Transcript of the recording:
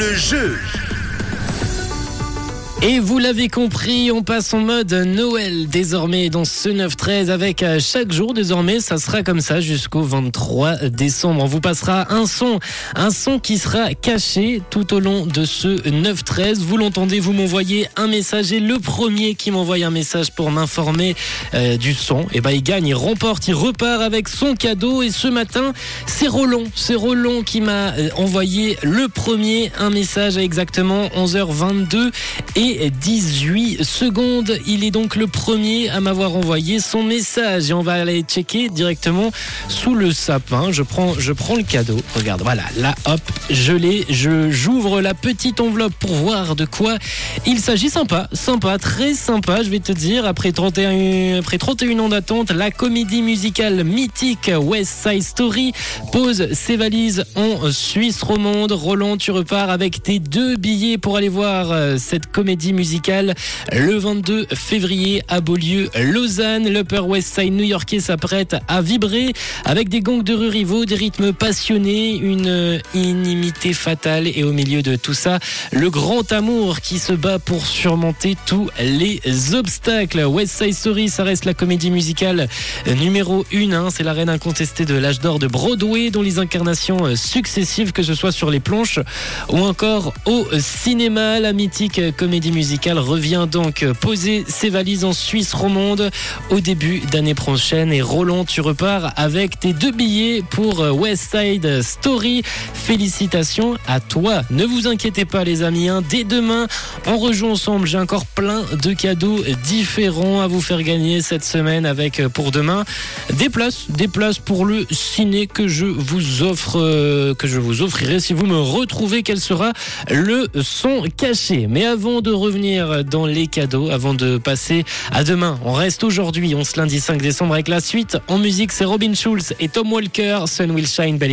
le jeu. Et vous l'avez compris, on passe en mode Noël désormais dans ce 9-13 avec euh, chaque jour désormais, ça sera comme ça jusqu'au 23 décembre. On vous passera un son, un son qui sera caché tout au long de ce 9-13. Vous l'entendez, vous m'envoyez un message et le premier qui m'envoie un message pour m'informer euh, du son, et eh ben il gagne, il remporte, il repart avec son cadeau. Et ce matin, c'est Roland, c'est Roland qui m'a euh, envoyé le premier un message à exactement 11h22 et 18 secondes. Il est donc le premier à m'avoir envoyé son message et on va aller checker directement sous le sapin. Je prends, je prends le cadeau. Regarde, voilà, là, hop, je l'ai. Je j'ouvre la petite enveloppe pour voir de quoi il s'agit. Sympa, sympa, très sympa. Je vais te dire après 31, après 31 ans d'attente, la comédie musicale mythique West Side Story pose ses valises en Suisse romande. Roland, tu repars avec tes deux billets pour aller voir euh, cette comédie musicale le 22 février à Beaulieu, Lausanne. L'Upper West Side new-yorkais s'apprête à vibrer avec des gangs de rue rivaux, des rythmes passionnés, une inimité fatale et au milieu de tout ça, le grand amour qui se bat pour surmonter tous les obstacles. West Side Story, ça reste la comédie musicale numéro 1. Hein. C'est la reine incontestée de l'âge d'or de Broadway, dont les incarnations successives, que ce soit sur les planches ou encore au cinéma, la mythique comédie musicale revient donc poser ses valises en Suisse romande au début d'année prochaine. Et Roland, tu repars avec tes deux billets pour West Side Story. Félicitations à toi. Ne vous inquiétez pas les amis, hein. dès demain, on rejoue ensemble. J'ai encore plein de cadeaux différents à vous faire gagner cette semaine avec pour demain des places, des places pour le ciné que je vous offre, euh, que je vous offrirai si vous me retrouvez. Quel sera le son caché? Mais avant de revenir dans les cadeaux avant de passer à demain. On reste aujourd'hui, on se lundi 5 décembre avec la suite. En musique, c'est Robin Schulz et Tom Walker. Sun Will Shine. Belle